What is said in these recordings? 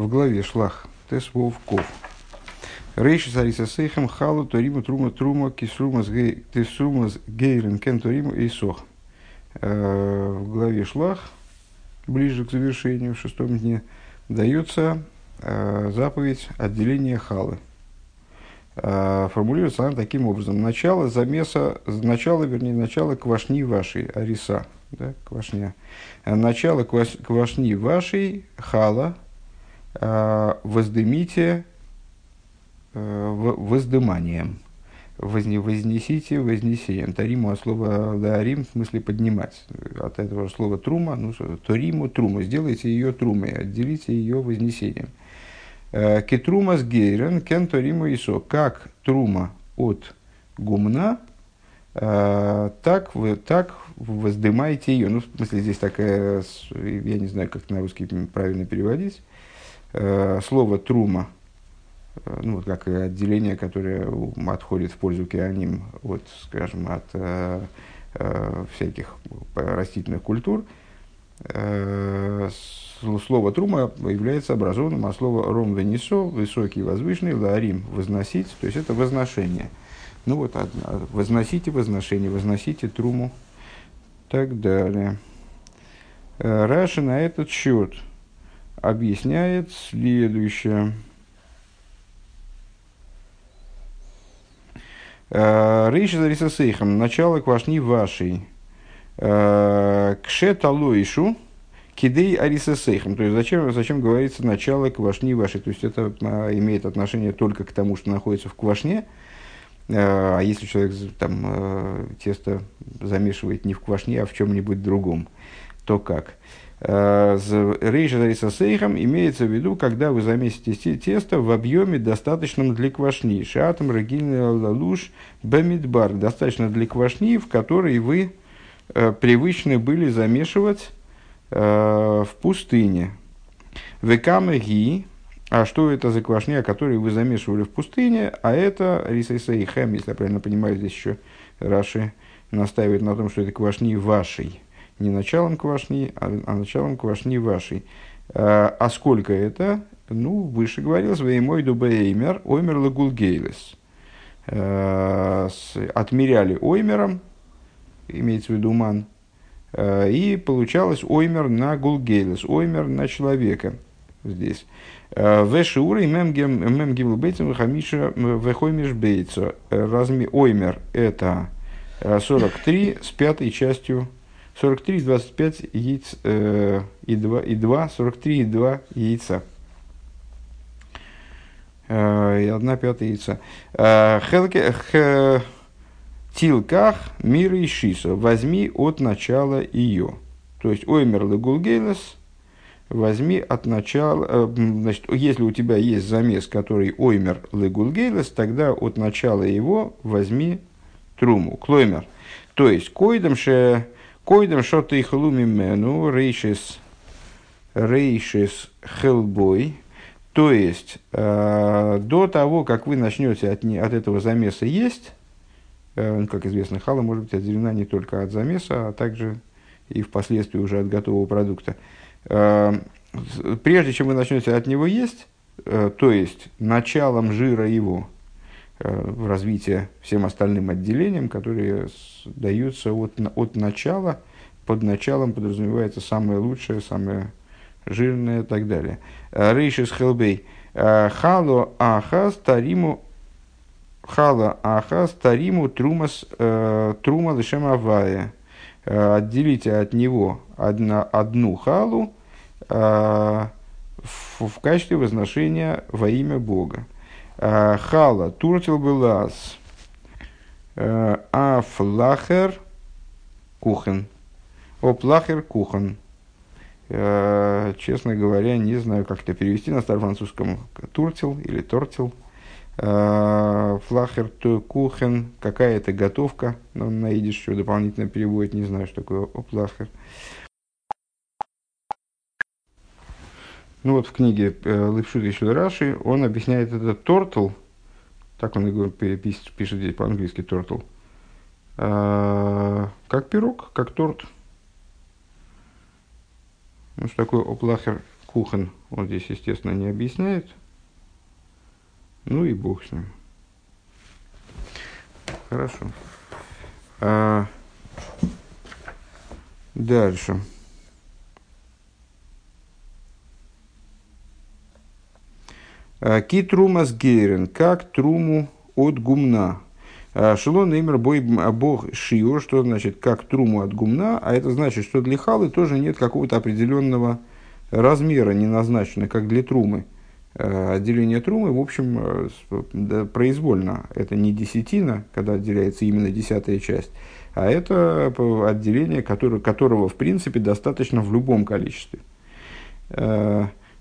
в главе шлах тес вовков. Рейши сариса сейхем халу ториму трума трума кисрумас гейрен кен ториму и сох. Э, в главе шлах, ближе к завершению, в шестом дне, дается э, заповедь отделения халы. Э, формулируется она таким образом. Начало замеса, начало, вернее, начало квашни вашей, ариса, да, квашня. Начало квашни вашей, хала, воздымите воздыманием. Возне, вознесите вознесением. Тариму от слова дарим в смысле поднимать. От этого слова трума, ну, ториму трума. Сделайте ее трумой, отделите ее вознесением. Э, Кетрума с гейрен, кен ториму исо. Как трума от гумна, э, так, вы, так воздымаете ее. Ну, в смысле, здесь такая, я не знаю, как на русский правильно переводить. Э, слово трума – Э, ну, вот как отделение, которое отходит в пользу кианим от, скажем, от э, э, всяких растительных культур, э, слово трума является образованным, а слово ром венесо, высокий, возвышенный, ларим, возносить, то есть это возношение. Ну вот, возносите возношение, возносите труму, так далее. Раша на этот счет объясняет следующее. Э, Рейши за сейхам, начало квашни вашей. Э, Кше талуишу, кидей арисасейхам. То есть, зачем, зачем говорится начало квашни вашей? То есть, это а, имеет отношение только к тому, что находится в квашне. Э, а если человек там, тесто замешивает не в квашне, а в чем-нибудь другом, то как? Рейша сейхам имеется в виду, когда вы замесите тесто в объеме, достаточном для квашни. Шатом рагильный лалуш бамидбар. Достаточно для квашни, в которой вы э, привычны были замешивать э, в пустыне. Векамеги, а что это за квашня, которую вы замешивали в пустыне? А это рисайсейхэм, если я правильно понимаю, здесь еще Раши настаивает на том, что это квашни вашей не началом квашни, а, а началом квашни вашей. А, а сколько это? Ну, выше говорилось, мой дубеймер, оймер лагулгейлес. А, отмеряли оймером, имеется в виду ман, и получалось оймер на гулгейлес, оймер на человека здесь. Вешиуры мемгим бейтсом хамиша вехоймиш бейтсо. Разми оймер это 43 с пятой частью 43 25 яиц э, и 2, и 2, 43 и 2 яйца. Э, и 1 пятая яйца. Э, хелке, х, тилках мира и шиса. Возьми от начала ее. То есть, оймер легулгейлес, возьми от начала, э, значит, если у тебя есть замес, который оймер легулгейлес, тогда от начала его возьми труму, клоймер. То есть, койдам ше Койдем шота и халумимену рейшис рейшис хелбой. То есть, э, до того, как вы начнете от, не, от этого замеса есть, э, как известно, хала может быть отделена не только от замеса, а также и впоследствии уже от готового продукта. Э, прежде чем вы начнете от него есть, э, то есть началом жира его, в развитие всем остальным отделениям, которые даются от, от начала, под началом подразумевается самое лучшее, самое жирное и так далее. Э, Рейшис хелбей. Э, хало ахас тариму хала ахас тариму трумас трума лишем авая. Отделите от него одна, одну халу в, в качестве возношения во имя Бога. Э, хала, туртил белаз, э, а флахер кухен. О плахер кухан. Э, честно говоря, не знаю, как это перевести на старофранцузском. Туртил или тортил. Флахер кухен. Какая-то готовка. Но на еще дополнительно переводит. Не знаю, что такое оплахер. Ну вот в книге э, еще Раши он объясняет это тортл, так он пишет, пишет здесь по-английски тортл, а, как пирог, как торт. Ну что такое оплахер Кухан, он здесь, естественно, не объясняет. Ну и бог с ним. Хорошо. А, дальше. А, ки трумас гейрен, как труму от гумна. А, Шелон имер бой бог шиур, что значит как труму от гумна, а это значит, что для халы тоже нет какого-то определенного размера, не назначено, как для трумы. А, отделение трумы, в общем, произвольно. Это не десятина, когда отделяется именно десятая часть, а это отделение, которое, которого, в принципе, достаточно в любом количестве.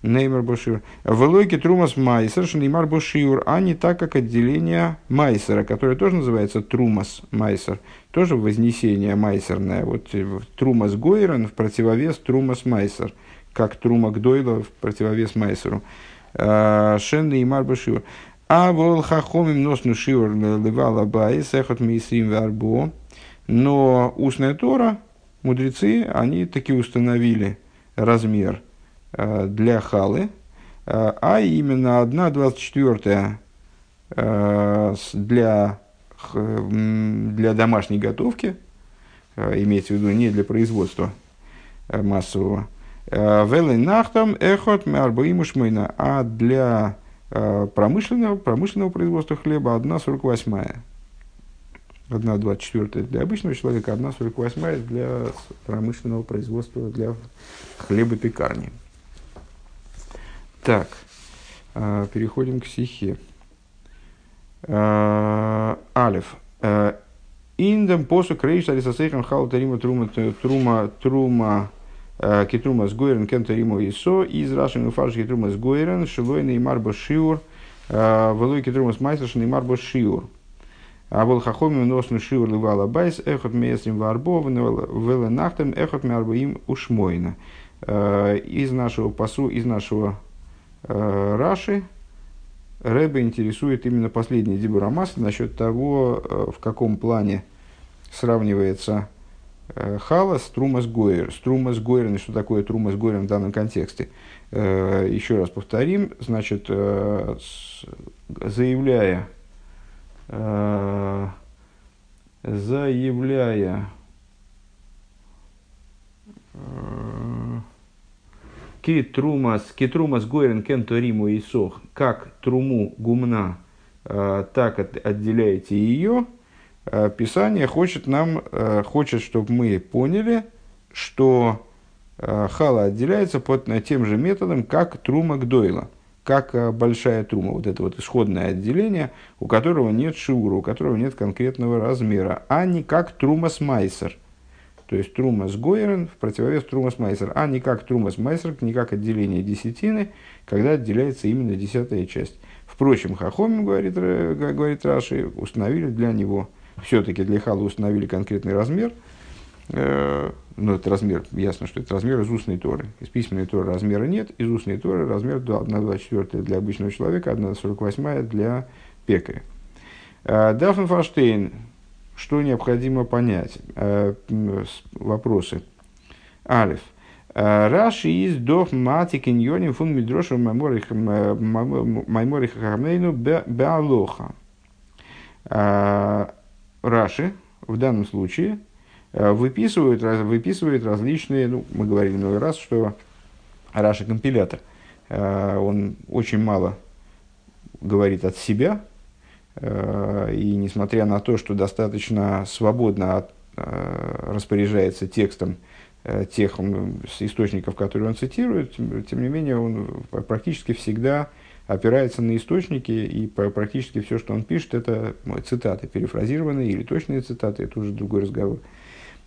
Неймар Бошиур. В логике Трумас Майсер, Шнеймар Бошиур, а не так, как отделение Майсера, которое тоже называется Трумас Майсер, тоже вознесение майсерное. Вот תרומת גורן в противовес תרומת מעשר, как תרומה גדולה в противовес Майсеру. А, שלא נאמר בה שיעור. אבל חכמים נתנו שיעור לבעל הבית, אחד מעשרים וארבעה. Но устная Тора, мудрецы, они таки установили размер – Э, для халы, э, а именно 1 24 э, для, для домашней готовки, имеется в виду не для производства массового, Веленахтам эхот мярбаиму шмейна, а для промышленного, промышленного производства хлеба 1,48. 1,24 для обычного человека, 1,48 для промышленного производства, для хлебопекарни. Так, а, переходим к стихе. А, Алиф. А, Индам посу крейш алисасейхам хал тарима трума трума трума китрума с гойрен кен тарима исо из рашин уфарш китрума с гойрен шилой неймар башиур велой китрума с майсер неймар башиур. А был хахомим носну шиур ливала байс эхот меесрим варбо веле нахтем эхот мярбоим ушмойна. Из нашего посу, из нашего Э, Раши Рэбе интересует именно последний Дибурамас насчет того, э, в каком плане сравнивается э, Хала с Трумас Гойер. С Трумас Гойером, что такое Трумас Гойер в данном контексте. Еще раз повторим, значит, заявляя, заявляя Китрумас, китрумас гойрен кенто риму и сох, как труму гумна, э, так отделяете ее, э, Писание хочет нам, э, хочет, чтобы мы поняли, что хала отделяется под тем же методом, как трума гдойла, как большая трума, вот это вот исходное отделение, у которого нет шиура, у которого нет конкретного размера, а не как трумас майсер – то есть Трумас Гойерен в противовес Трумас Майсер, а не как Трумас Майсер, не как отделение десятины, когда отделяется именно десятая часть. Впрочем, Хахомин, говорит, говорит Раши, установили для него, все-таки для Хала установили конкретный размер, э, ну, это размер, ясно, что это размер из устной Торы. Из письменной Торы размера нет, из устной Торы размер 1,24 для обычного человека, 1,48 для пекаря. Э, Дафн Фаштейн что необходимо понять? Э, вопросы. Алиф. Э, Раши из дох мати киньоним фун мидрошу майморих хамейну беалоха. Э, Раши в данном случае выписывает, выписывает различные, ну, мы говорили много раз, что Раши компилятор, он очень мало говорит от себя, Э, и несмотря на то, что достаточно свободно от, э, распоряжается текстом э, тех источников, которые он цитирует, тем не менее он практически всегда опирается на источники, и практически все, что он пишет, это цитаты, перефразированные или точные цитаты, это уже другой разговор.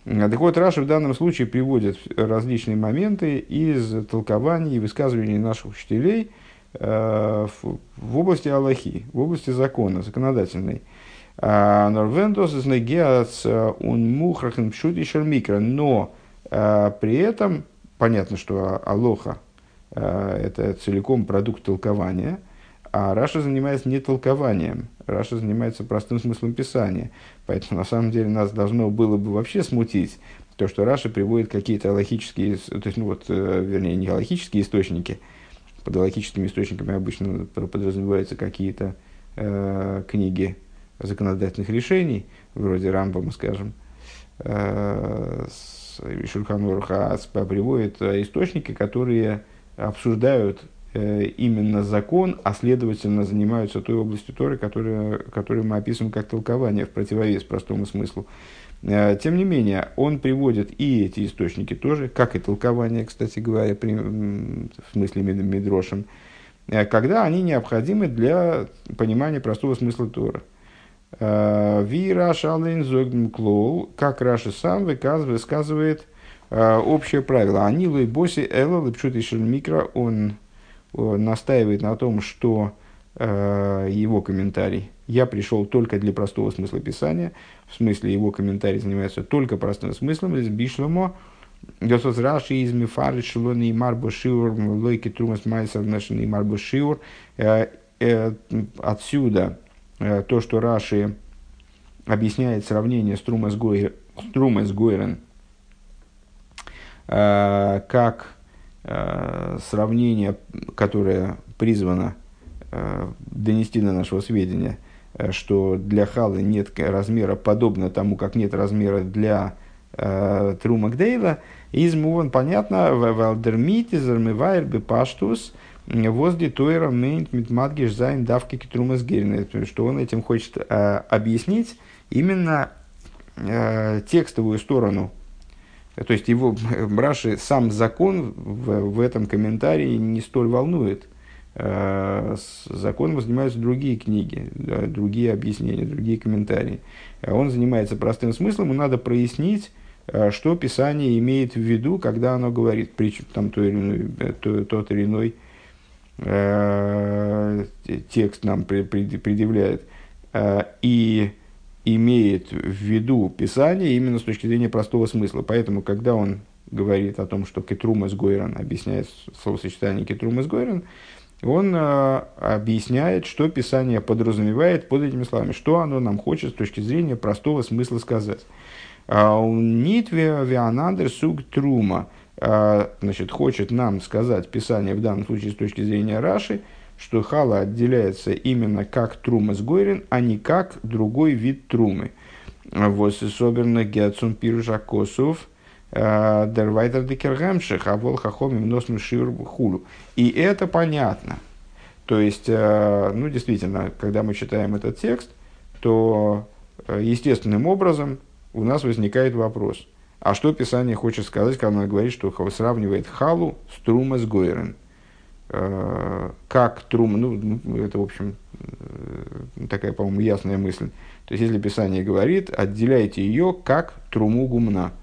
Так вот, Раша в данном случае приводит различные моменты из толкований и высказываний наших учителей – Э, в области Галахи, в области закона, законодательной. А, Норвендос из Негеас он мухрахен пшути микро, но э, при этом понятно, что Галаха э, это целиком продукт толкования, а Раши занимается не толкованием, Раши занимается простым смыслом писания. Поэтому, на самом деле, нас должно было бы вообще смутить, то, что Раши приводит какие-то логические, то есть, ну вот, э, вернее, не логические источники, под логическими источниками обычно подразумеваются какие-то э, книги законодательных решений, вроде Рамбама, скажем, э, Шульханурха приводит источники, которые обсуждают э, именно закон, а следовательно занимаются той областью Торы, которая, которую мы описываем как толкование в противовес простому смыслу. Э, тем не менее, он приводит и эти источники тоже, как и толкование, кстати говоря, при, в смысле Медрошем, э, когда они необходимы для понимания простого смысла Тора. Э, ווי רש״י'ס כלל, как Раши сам высказывает общее правило. אני לא באתי אלא לפשוטו של מקרא, он настаивает на том, что его комментарий «Я пришел только для простого смысла Писания», в смысле его комментарий занимается только простым смыслом, איז בשלמא, Госос Раши из Мифары Шилони и Марбо Шиур, Лойки Трумас Майсов Нашин и Марбо Шиур. Э, э, отсюда э, то, что Раши объясняет сравнение с Трумас Гойрен как сравнение, которое призвано донести на нашего сведения – что для халы нет размера, подобно тому, как нет размера для э, Трума Гдейла, из Муван понятно, Валдермит, из Армивайр, Бепаштус, возле Тойра Мейнт Митмадгиш Зайн Давки Китрумас что он этим хочет э, объяснить именно э, текстовую сторону. То есть его Браши сам закон в, в этом комментарии не столь волнует. Э, законом занимаются другие книги, другие объяснения, другие комментарии. А он занимается простым смыслом, ему надо прояснить, э, что Писание имеет в виду, когда оно говорит, притчу, там то или иной, э, то, тот или иной э, текст нам предъявляет, э, и имеет в виду Писание именно с точки зрения простого смысла. Поэтому, когда он говорит о том, что кетрумас гойран, объясняет словосочетание кетрумас гойран, он э, объясняет, что Писание подразумевает под этими словами, что оно нам хочет с точки зрения простого смысла сказать. А, Нит вианандер суг трума, а, значит, хочет нам сказать Писание в данном случае с точки зрения Раши, что хала отделяется именно как трума с гойрин, а не как другой вид трумы. Вот особенно Геацун Дервайтер декергамших, а хахомим носм шир хулу. И это понятно. То есть, э, ну, действительно, когда мы читаем этот текст, то э, естественным образом у нас возникает вопрос, а что Писание хочет сказать, когда оно говорит, что сравнивает халу с трума с гойрен? Э, как трум, ну, это, в общем, такая, по-моему, ясная мысль. То есть, если Писание говорит, отделяйте ее как труму гумна –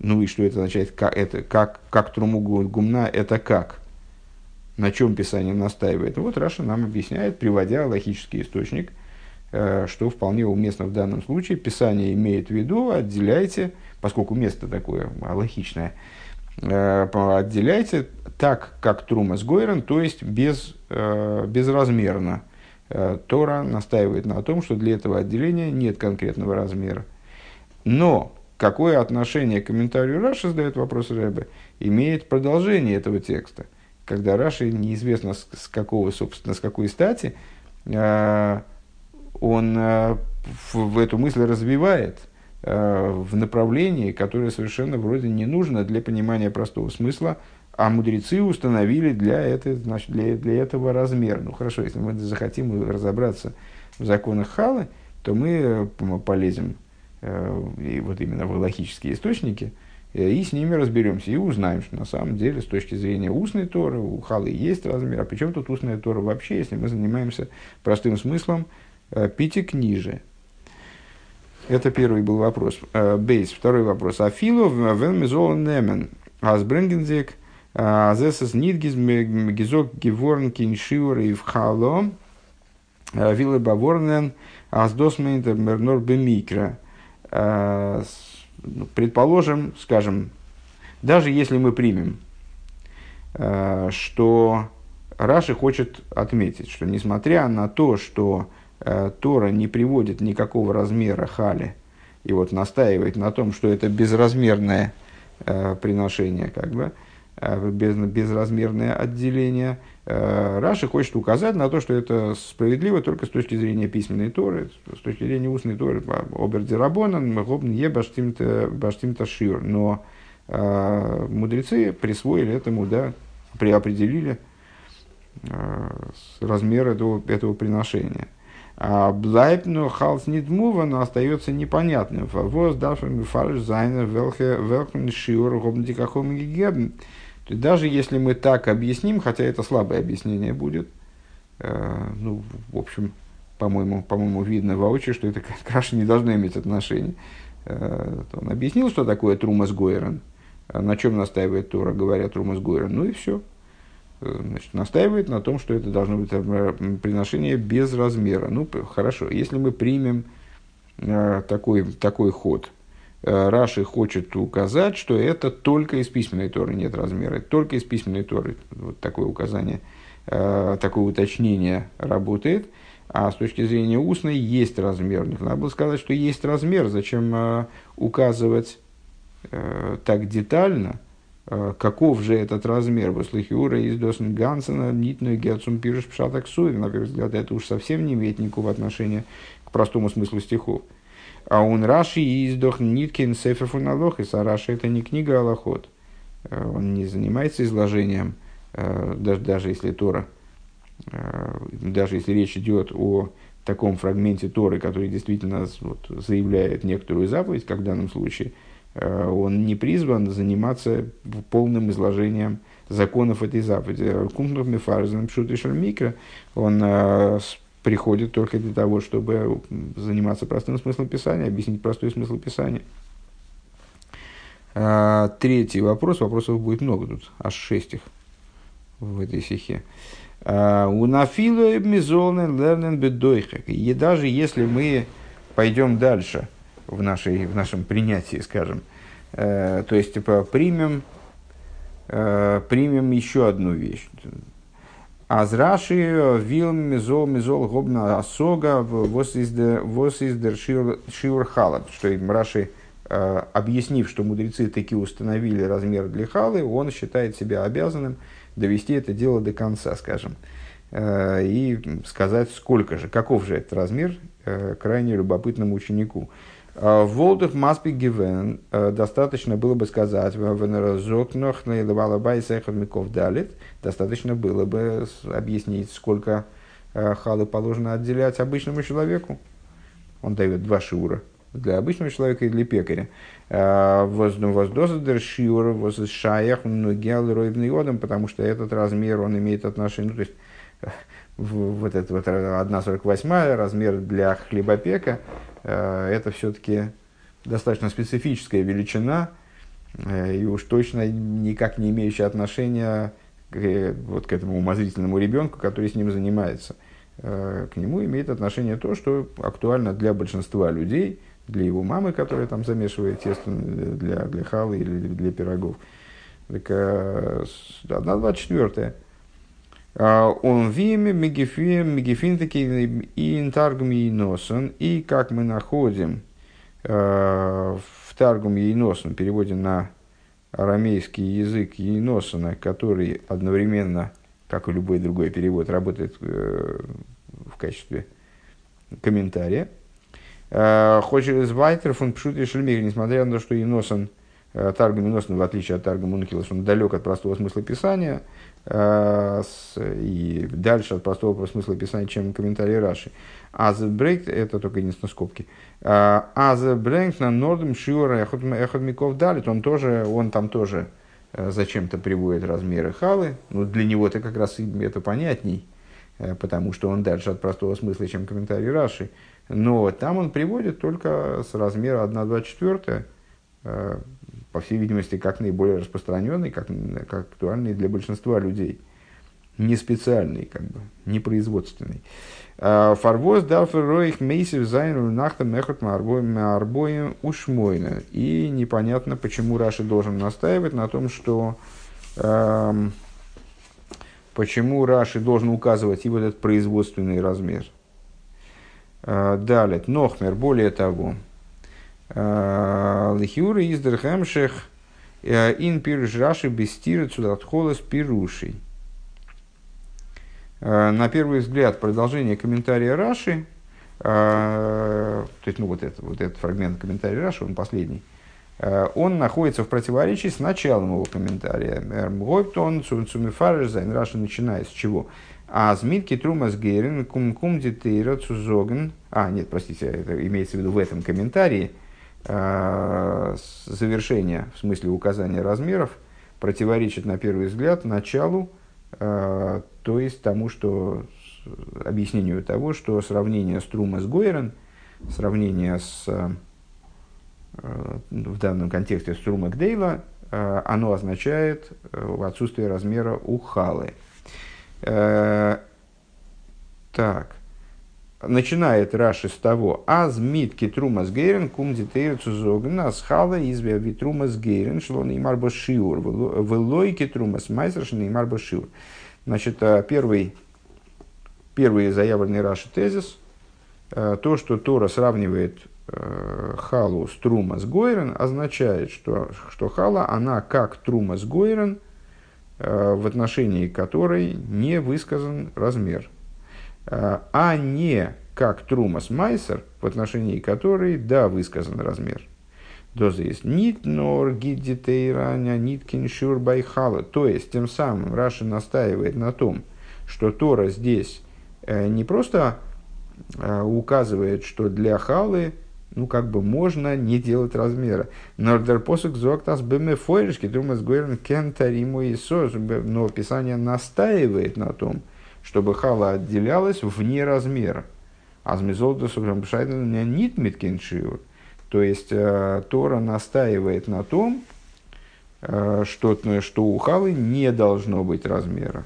ну и что это означает? Как, это, как, как труму гумна, это как? На чем Писание настаивает? Вот Раша нам объясняет, приводя логический источник, э, что вполне уместно в данном случае. Писание имеет в виду, отделяйте, поскольку место такое логичное, э, отделяйте так, как Трума с Гойрон, то есть без, э, безразмерно. Тора настаивает на том, что для этого отделения нет конкретного размера. Но какое отношение к комментарию Раши, задает вопрос Рэбе, имеет продолжение этого текста, когда Раши неизвестно с, с какого, собственно, с какой стати, э, он э, в, в эту мысль развивает э, в направлении, которое совершенно вроде не нужно для понимания простого смысла, а мудрецы установили для, это, значит, для, для этого размер. Ну хорошо, если мы захотим разобраться в законах Халы, то мы э, полезем и вот именно в логические источники, э, и с ними разберемся, и узнаем, что на самом деле с точки зрения устной Торы у Халы есть размер, а причем тут устная Тора вообще, если мы занимаемся простым смыслом э, пятикнижия. Это первый был вопрос. Бейс. Второй вопрос. Афилу вен немен. Азбренгензик. Азесес нидгиз гизок геворн киншиур и вхало. Вилле баворнен. Аздосмейнтер мернор бемикра. Э, ну, предположим, скажем, даже если мы примем, э, что Раши хочет отметить, что несмотря на то, что э, Тора не приводит никакого размера хали и вот настаивает на том, что это безразмерное э, приношение, как бы, э, без, безразмерное отделение, э, Раши хочет указать на то, что это справедливо только с точки зрения письменной Торы, с точки зрения устной Торы, обердирабонан, гобн е баштимта шир. Но э, мудрецы присвоили этому, да, приопределили э, размер этого, этого приношения. А Блайб, но халс но остается непонятным. Воз дафен фарш зайнер велхен шиур гобнтикахом гебн. Даже если мы так объясним, хотя это слабое объяснение будет, э, ну, в общем, по-моему, по-моему, видно воочию, что это к не должно иметь отношения. Э, он объяснил, что такое Трумас Гойрон, на чем настаивает Тора, говоря Трумас Гойрон, ну и все. Э, значит, настаивает на том, что это должно быть приношение без размера. Ну, хорошо, если мы примем э, такой, такой ход, Раши хочет указать, что это только из письменной Торы нет размера, только из письменной Торы. Вот такое указание, э, такое уточнение работает. А с точки зрения устной есть размер. Надо было сказать, что есть размер. Зачем э, указывать э, так детально – Э, каков же этот размер Баслихиура из Досен Гансена, Нитную Герцум Пирыш Пшатак Суев. На первый взгляд, это уж совсем не имеет никакого отношения к простому смыслу стихов. А он Раши издох Ниткин Сефер Фуналохис, а Раши это не книга Аллахот. Э, он не занимается изложением, э, даже, даже если Тора, даже если речь идет о таком фрагменте Торы, который действительно вот, заявляет некоторую заповедь, как в данном случае – Э, он не призван заниматься полным изложением законов этой заповеди. Кумтнув мифарзен пшутишер микро, он э, приходит только для того, чтобы заниматься простым смыслом Писания, объяснить простой смысл Писания. Э, третий вопрос, вопросов будет много тут, аж шесть их в этой стихе. У нафилу мизолнен лернен бедойхек. И даже если мы пойдем дальше – в, нашей, в нашем принятии, скажем. Э, то есть, типа, примем, э, примем еще одну вещь. Азраши вил мизол мизол гобна асога вос издер шиур халаб. Что Раши, э, объяснив, что мудрецы таки установили размер для халы, он считает себя обязанным довести это дело до конца, скажем. Э, и сказать, сколько же, каков же этот размер э, крайне любопытному ученику. Э, Волдах маспи гивен, э, достаточно было бы сказать, далит, достаточно было бы объяснить, сколько э, халы положено отделять обычному человеку. Он дает два шиура для обычного человека и для пекаря. Воздозадер шиур, шаях, многиал ройбный потому что этот размер, он имеет отношение, ну, то есть, вот это вот 1,48 размер для хлебопека, Э, это все-таки достаточно специфическая величина, э, и уж точно никак не имеющая отношения к, э, вот, к этому умозрительному ребенку, который с ним занимается. К нему имеет отношение то, что актуально для большинства людей, для его мамы, которая там замешивает тесто для, для халы или для пирогов. Так, одна двадцать четвертая. А, он виме, мегефин, мегефин таки и интаргум и носен. И как мы находим э, в таргум и носен, переводе на арамейский язык Еносона, который одновременно, как и любой другой перевод, работает э, в качестве комментария. Э, Хочет Вайтер фон Пшут и несмотря на то, что Еносон, Таргум Еносон, в отличие от Таргума Ункилос, он далек от простого смысла писания, Э, и дальше от простого смысла писания, чем комментарий Раши. Азебрейк, это только единственное скобки. Э, Азебрейк на Нордем Шиора Эхот Миков Далит, он тоже, он там тоже э, зачем-то приводит размеры халы. Ну, для него это как раз это понятней, потому что он дальше от простого смысла, чем комментарий Раши. Но там он приводит только с размера 1,24 по всей видимости, как наиболее распространенный, как, как актуальный для большинства людей. Не специальный, как бы, не производственный. А, Фарвоз дафер роих мейсев зайну нахта мехот арбоем ушмойна. И непонятно, почему Раши должен настаивать на том, что эм, почему Раши должен указывать и вот этот производственный размер. Э, далее, Нохмер, более того, Лихюра из Дерхемшех ин пируш Раши бестира цудатхолос пирушей. На первый взгляд, продолжение комментария Раши, то есть, ну, вот, это, вот этот фрагмент комментария Раши, он последний, он находится в противоречии с началом его комментария. Гойптон, Цумифареш, Зайн Раши начинает с чего? А змитки трумас гейрен кум кум детейра цузоген. А, нет, простите, это имеется в виду в этом комментарии. Э, завершение, в смысле указания размеров, противоречит на первый взгляд началу, э, то есть тому, что объяснению того, что сравнение струма с Гойрен, сравнение с, э, в данном контексте струма Гдейла, оно означает отсутствие размера у халы. Так. Начинает Раши с того, аз митки трумас гейрен кум дитейрцу зогна схала изве витрумас гейрен шлон и марбо шиур, велойки трумас майсер шлон и марбо шиур. Значит, э, первый, первый заявленный Раши тезис, э, то, что Тора сравнивает халу с трумас гойрен, означает, что, что хала, она как трумас гойрен – Э, в отношении которой не высказан размер, э, а не как трумас майсер, в отношении которой, да, высказан размер. Доза есть нит нор гиддитейраня нит киншур байхала. То есть, тем самым Раша настаивает на том, что Тора здесь э, не просто указывает, что для халы ну, как бы можно не делать размера. Нордер посук зоктас беме фойришки думас гуэрн кентариму и Но Писание настаивает на том, чтобы хала отделялась вне размера. Азмизолда меня нит миткиншиур. То есть э, Тора настаивает на том, э, что, что у халы не должно быть размера.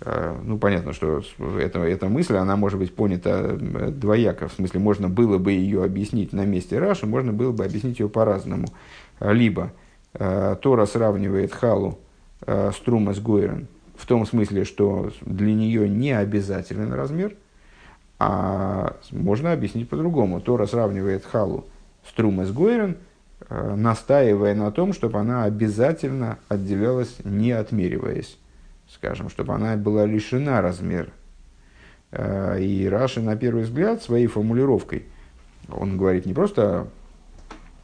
Э, ну, понятно, что это, эта мысль, она может быть понята двояко. В смысле, можно было бы ее объяснить на месте Раши, можно было бы объяснить ее по-разному. Либо Тора сравнивает Халу с Трумас Гойрен в том смысле, что для нее не обязателен размер, а можно объяснить по-другому. Тора сравнивает Халу с Трумас Гойрен, настаивая на том, чтобы она обязательно отделялась, не отмериваясь скажем, чтобы она была лишена размера. Э, и Раши, на первый взгляд, своей формулировкой, он говорит не просто э,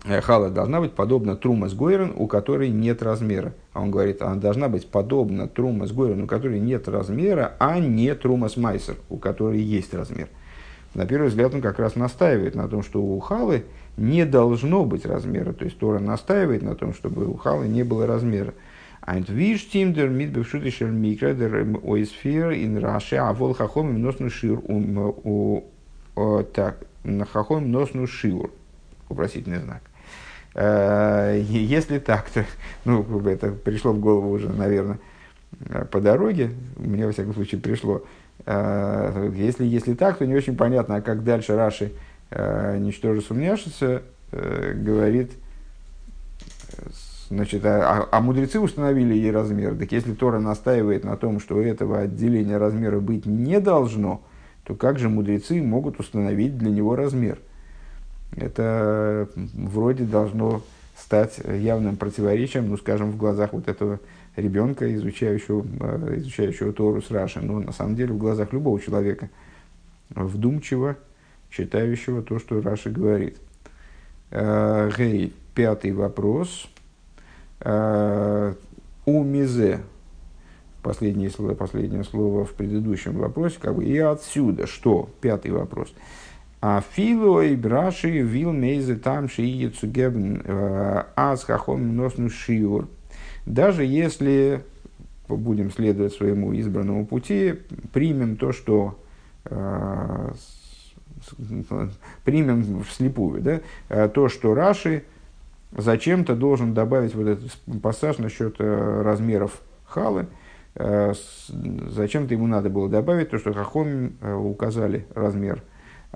хала должна быть подобна трумас гойрен, у которой нет размера. А он говорит, она должна быть подобна трумас гойрен, у которой нет размера, а не трумас майсер, у которой есть размер. На первый взгляд он как раз настаивает на том, что у халы не должно быть размера. То есть Тора настаивает на том, чтобы у халы не было размера. Айнт виштим дер мит бевшутишер микро дер ойсфер ин раше, а вол хахом им носну. Так, на хахом носну шиур. Вопросительный знак. Если так, то, ну, это пришло в голову уже, наверное, по дороге, мне, во всяком случае, пришло. Если, если так, то не очень понятно, а как дальше Раши, ничтоже сумняшится, говорит, Значит, а, а мудрецы установили ей размер. Так если Тора настаивает на том, что этого отделения размера быть не должно, то как же мудрецы могут установить для него размер? Это вроде должно стать явным противоречием, ну, скажем, в глазах вот этого ребенка, изучающего, э, изучающего Тору с Раши, но на самом деле в глазах любого человека, вдумчиво читающего то, что Раши говорит. Э, гей, пятый вопрос – Э, у мизе, последнее слово, последнее слово в предыдущем вопросе, как бы, и отсюда, что? Пятый вопрос. А фило и браши вил мейзе там шиие цугебн э, аз хахом носну шиур. Даже если будем следовать своему избранному пути, примем то, что э, примем вслепую, да, то, что Раши зачем-то должен добавить вот этот пассаж насчет э, размеров халы. Э, зачем-то ему надо было добавить то, что Хахом э, указали размер. А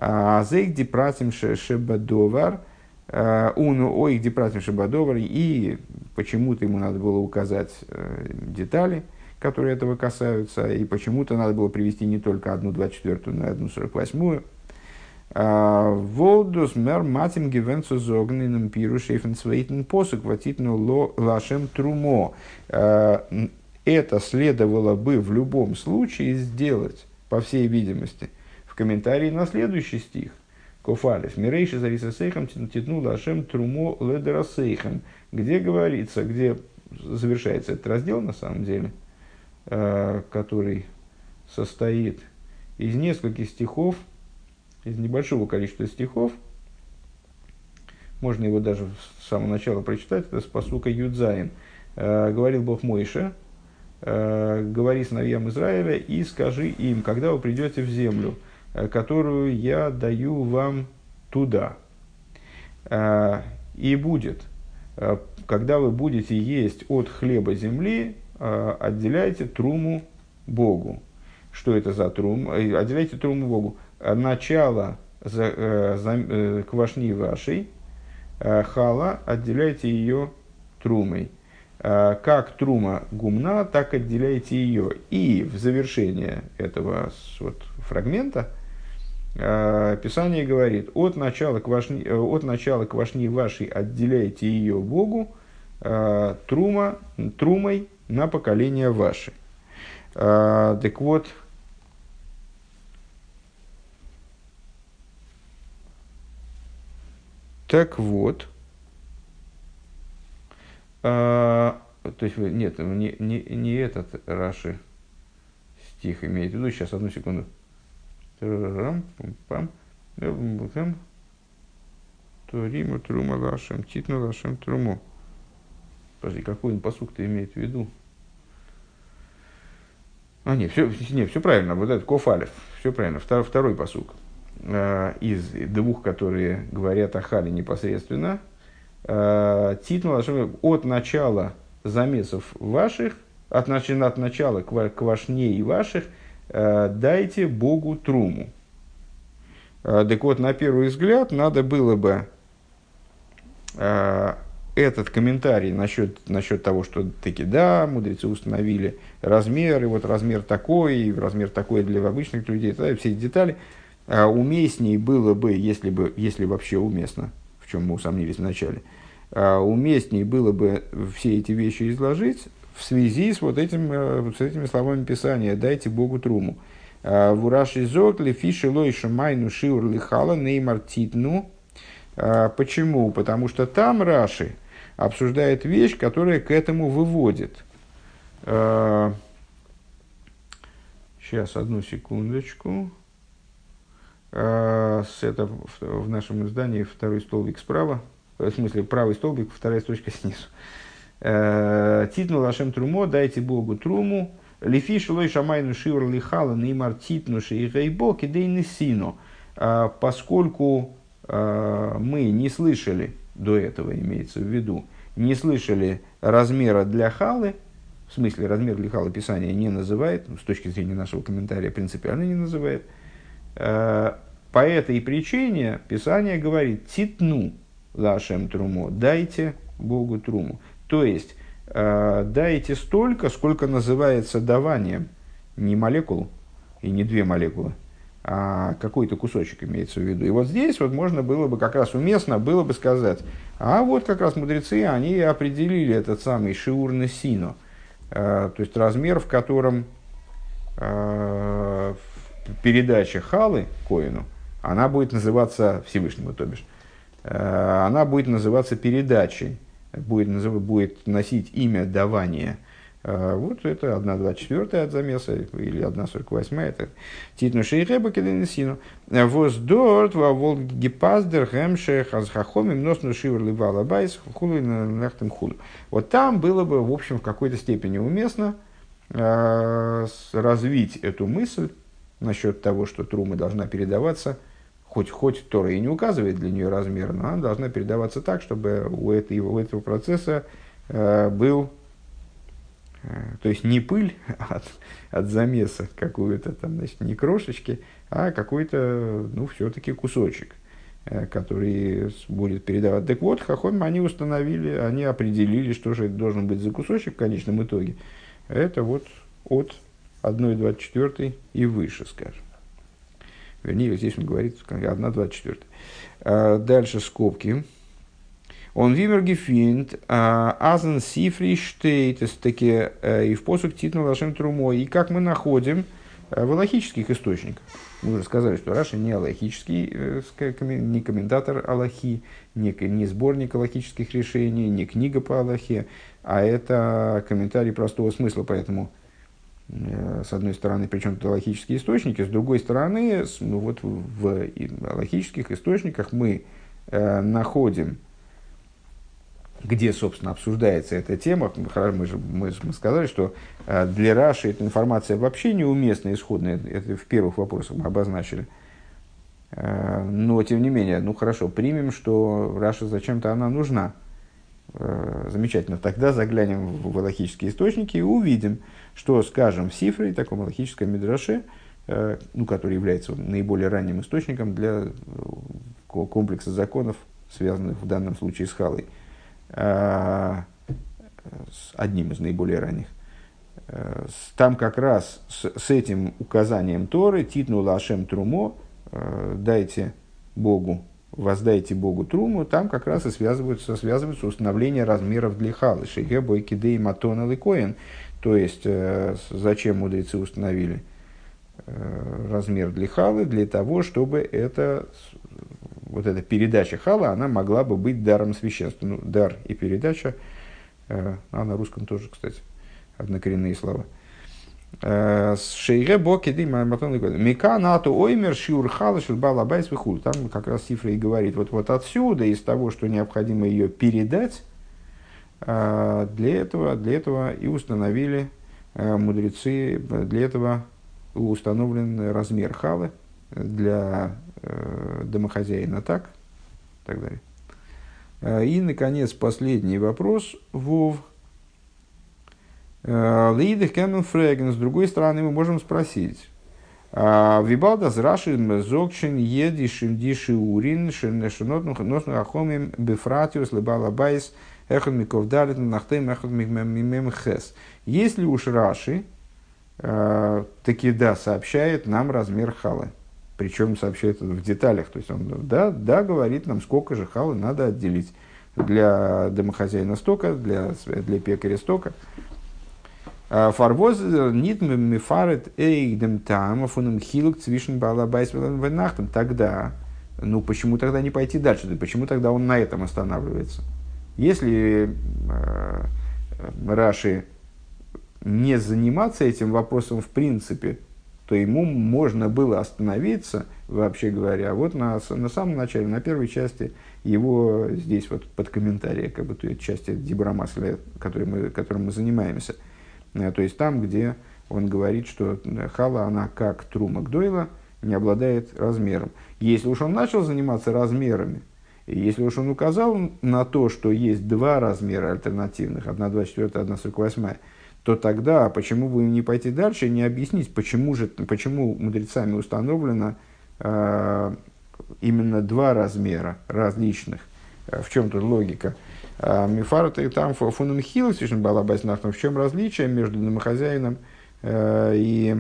зейк дипратим шебадовар, он ой дипратим шебадовар, и почему-то ему надо было указать детали, которые этого касаются, и почему-то надо было привести не только одну двадцать четвертую, но и одну сорок восьмую. Волдус мер матим гивенцу зогненным пиру шейфен свейтен посук ватитну лашем трумо. Это следовало бы в любом случае сделать, по всей видимости, в комментарии на следующий стих. Кофалев. Мирейши зариса сейхам титну лашем трумо ледера сейхам. Где говорится, где завершается этот раздел на самом деле, который состоит из нескольких стихов, из небольшого количества стихов, можно его даже с самого начала прочитать, это с посука Юдзайн. Э, говорил Бог Мойша, э, говори сыновьям Израиля и скажи им, когда вы придете в землю, э, которую я даю вам туда. И будет, когда вы будете есть от хлеба земли, отделяйте труму Богу. Что это за трум? Отделяйте труму Богу начало э, э, квашни вашей, э, хала, отделяйте ее трумой. Как трума гумна, так отделяйте ее. И в завершение этого вот, фрагмента Писание говорит, от начала, квашни, от начала квашни вашей отделяйте ее Богу, трума, трумой на поколение ваше. Так вот, Так вот, то есть, нет, не, не, не этот Раши стих имеет в виду, сейчас, одну секунду. Пам, Туриму трума лашем, титну лашем труму. Подожди, какой он посук ты имеет в виду? А, нет, все, не, все правильно, вот этот Кофалев, все правильно, второй, второй посук. Из двух, которые говорят о Хале непосредственно, Титнул от начала замесов ваших, от, от начала квашней ваших, э, дайте Богу труму. Так вот, на первый взгляд, надо было бы этот комментарий насчет, насчет того, что таки да, мудрецы установили размер, и вот размер такой, и размер такой для обычных людей, да, все эти детали – а уместней было бы, если, бы, если вообще уместно, в чем мы усомнились вначале, а уместней было бы все эти вещи изложить в связи с вот этим, э, с этими словами Писания «дайте Богу труму». А в Ураши зог лефиши лойша майну шиур лихала неймар титну. Почему? Потому что там Раши обсуждает вещь, которая к этому выводит. Сейчас, одну секундочку. А, это в нашем издании второй столбик справа, в смысле правый столбик, вторая строчка снизу. Э, титну лашем трумо, дайте Богу труму, лифи шилой шамайну шивр лихала неймар титну шейгайбо кидей сину. А, поскольку а, мы не слышали, до этого имеется в виду, не слышали размера для халы, в смысле размер для халы Писания не называет, с точки зрения нашего комментария принципиально не называет – Э, по этой причине Писание говорит «титну лашем труму», «дайте Богу труму». То есть, э, дайте столько, сколько называется даванием, не молекул и не две молекулы, а какой-то кусочек имеется в виду. И вот здесь вот можно было бы как раз уместно было бы сказать, а вот как раз мудрецы, они определили этот самый шиурный сино, э, то есть размер, в котором передача халы Коину, она будет называться Всевышнему, то бишь, э, она будет называться передачей, будет, будет носить имя давания. Э, вот это 1.24 от замеса, или 1.48, это Титну Шейхеба Кеденесину. Воздорт, Вавол Гипаздер, Хемше, Хазхахоми, Мносну Шивер Ливала Байс, Хулу Нахтем Хулу. Вот там было бы, в общем, в какой-то степени уместно э, развить эту мысль, насчет того, что трума должна передаваться, хоть, хоть Тора и не указывает для нее размер, но она должна передаваться так, чтобы у, этой, у этого процесса э, был, э, то есть не пыль от, от замеса какую-то, там, значит, не крошечки, а какой-то, ну, все-таки кусочек, э, который будет передавать. Так вот, Хахом они установили, они определили, что же это должен быть за кусочек в конечном итоге. Это вот от 1,24 и выше, скажем. Вернее, здесь он говорит 1,24. Дальше скобки. Он вимер гефинд, азен сифри штейт, таки и в посук титнул Лашем Трумо. И как мы находим в логических источниках. Мы уже сказали, что Раша не аллахический, не комментатор Аллахи, не, не сборник аллахических решений, не книга по Аллахе, а это комментарий простого смысла, поэтому Э, с одной стороны, причем это логические источники, с другой стороны, ну вот в логических источниках мы э, находим, где, собственно, обсуждается эта тема. Мы же мы, мы сказали, что э, для Раши эта информация вообще неуместна, исходная, это в первых вопросах мы обозначили. Э, но, тем не менее, ну хорошо, примем, что Раша зачем-то она нужна. Э, замечательно. Тогда заглянем в логические источники и увидим, что, скажем, в Сифре, таком логическом мидраше, э, ну, который является наиболее ранним источником для э, комплекса законов, связанных в данном случае с Халой, с одним из наиболее ранних. Там как раз с, с этим указанием Торы «Титну лашем трумо» «Дайте Богу воздайте Богу труму, там как раз и связываются, связываются установление размеров для халы. Шейге бойкидей матон коин. То есть, э, зачем мудрецы установили э, размер для халы? Для того, чтобы это, вот эта передача хала, она могла бы быть даром священства. Ну, дар и передача, э, а на русском тоже, кстати, однокоренные слова – Шейре Бокиды Матон Мика Нату Оймер Шиур Халашил Балабайс Вихул. Там как раз цифра и говорит, вот, вот отсюда, из того, что необходимо ее передать, для этого, для этого и установили мудрецы, для этого установлен размер халы для домохозяина так, так далее. И, наконец, последний вопрос, Вов – Лидых Кэмэн Фреген, с другой стороны, мы можем спросить. «А, Вибалда с Раши Зокчин едишим диши урин шинешинот носну ахомим бефратиус лебала байс эхот миков далит нахтем эхот мимем хес. Если уж Раши э, таки да сообщает нам размер халы, причем сообщает это в деталях, то есть он да, да говорит нам, сколько же халы надо отделить для домохозяина стока, для, для пекаря стока. Фарвоз нит мифарет эйгдем там, фуном хилк цвишен балабайс венахтом. Тогда, ну почему тогда не пойти дальше? Почему тогда он на этом останавливается? Если э, Раши не заниматься этим вопросом в принципе, то ему можно было остановиться, вообще говоря, вот на, на самом начале, на первой части его здесь вот под комментарии, как бы той части Дибрамасля, которой мы, которым мы занимаемся – Э, то есть там, где он говорит, что э, хала, она как трума Гдойла, не обладает размером. Если уж он начал заниматься размерами, и если уж он указал на то, что есть два размера альтернативных, 1,24, 1,48, то тогда почему бы не пойти дальше и не объяснить, почему, же, почему мудрецами установлено э, именно два размера различных, э, в чем тут логика. А, Мифар это там фунум хил, в чем различие между домохозяином э, и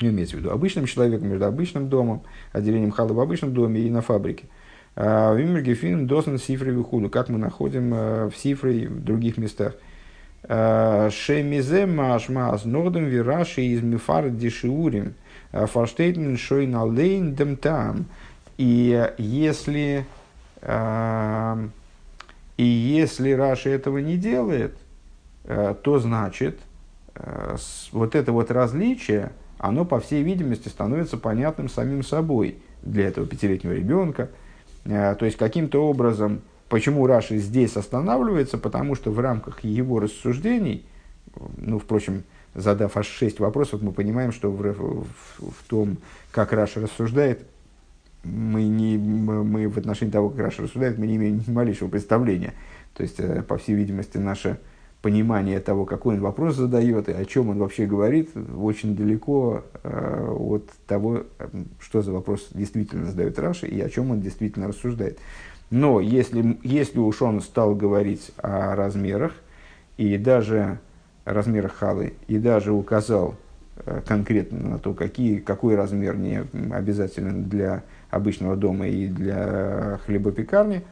ну, имеется в виду обычным человеком, между обычным домом, отделением халы в обычном доме и на фабрике. А, Вимергефин досен сифры вихуду, как мы находим э, в сифре и в других местах. А, Шемизе машмас нордем вираши из мифар дешиурим фарштейтен шойн алейн дем там. И если и если Раши этого не делает, э, то значит, э, вот это вот различие, оно, по всей видимости, становится понятным самим собой для этого пятилетнего ребенка. Э, то есть, каким-то образом, почему Раши здесь останавливается, потому что в рамках его рассуждений, ну, впрочем, задав аж шесть вопросов, мы понимаем, что в, в, в том, как Раши рассуждает, мы, не, мы в отношении того, как Раши рассуждает, мы не имеем ни малейшего представления. То есть, э, по всей видимости, наше понимание того, какой он вопрос задает и о чем он вообще говорит, очень далеко э, от того, что за вопрос действительно задает Раша и о чем он действительно рассуждает. Но если, если уж он стал говорить о размерах, и даже размерах халы, и даже указал э, конкретно на то, какие, какой размер не обязателен для обычного дома и для хлебопекарни,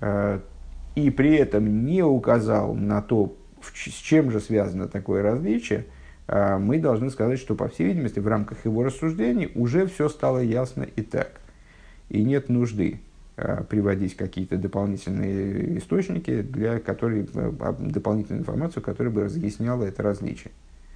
э, и при этом не указал на то, с чем же связано такое различие, э, мы должны сказать, что, по всей видимости, в рамках его рассуждений уже все стало ясно и так. И нет нужды Э, приводить какие-то дополнительные источники, для которых, дополнительную информацию, которая бы разъясняла это различие.